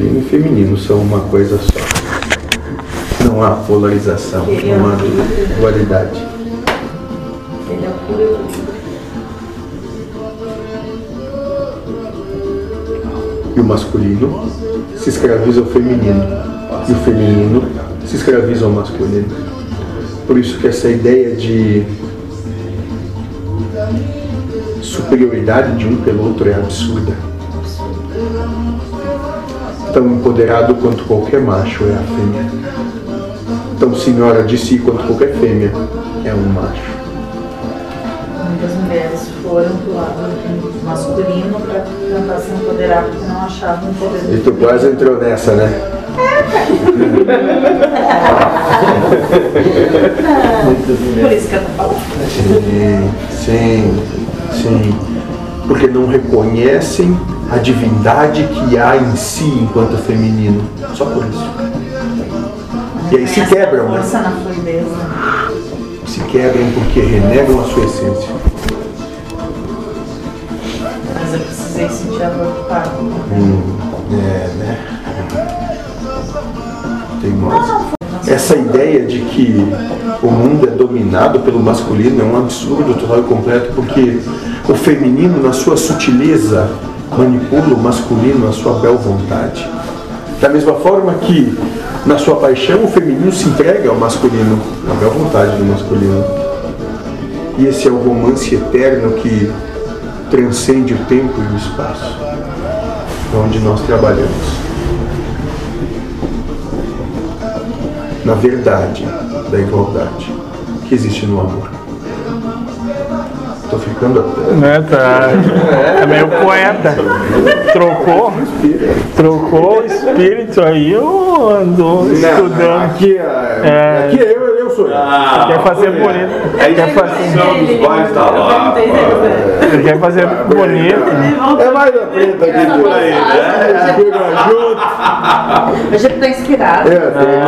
Masculino e feminino são uma coisa só. Não há polarização, não há dualidade. É. E o masculino se escraviza ao feminino. E o feminino se escraviza ao masculino. Por isso que essa ideia de superioridade de um pelo outro é absurda. Tão empoderado quanto qualquer macho é a fêmea. Tão senhora de si quanto qualquer fêmea é um macho. Muitas mulheres foram pro lado masculino para tentar se empoderar porque não achavam poder. E tu quase entrou nessa, né? Por isso que eu tô falando. Sim, sim, sim. Porque não reconhecem a divindade que há em si enquanto feminino. Só por isso. E aí se quebram, né? Né? Se quebram porque renegam a sua essência. Mas eu precisei sentir a dor do. Hum, é, né? Teimosa. Essa ideia de que o mundo é dominado pelo masculino é um absurdo total e completo, porque o feminino, na sua sutileza, manipula o masculino na sua bel vontade. Da mesma forma que, na sua paixão, o feminino se entrega ao masculino, na bel vontade do masculino. E esse é o romance eterno que transcende o tempo e o espaço, onde nós trabalhamos. na verdade da igualdade que existe no amor. Tô ficando até. Né, tá, é meio poeta. Trocou, trocou o espírito aí, eu ando estudando. Aqui, é, É. aqui eu, eu sou eu. Ah, Quer fazer bonito. A Quer fazer, educação dos pais tá lá. ele quer fazer bonito. É mais da preta aqui. Por aí, né? Junto. Hoje ele tá inspirado. É, tem-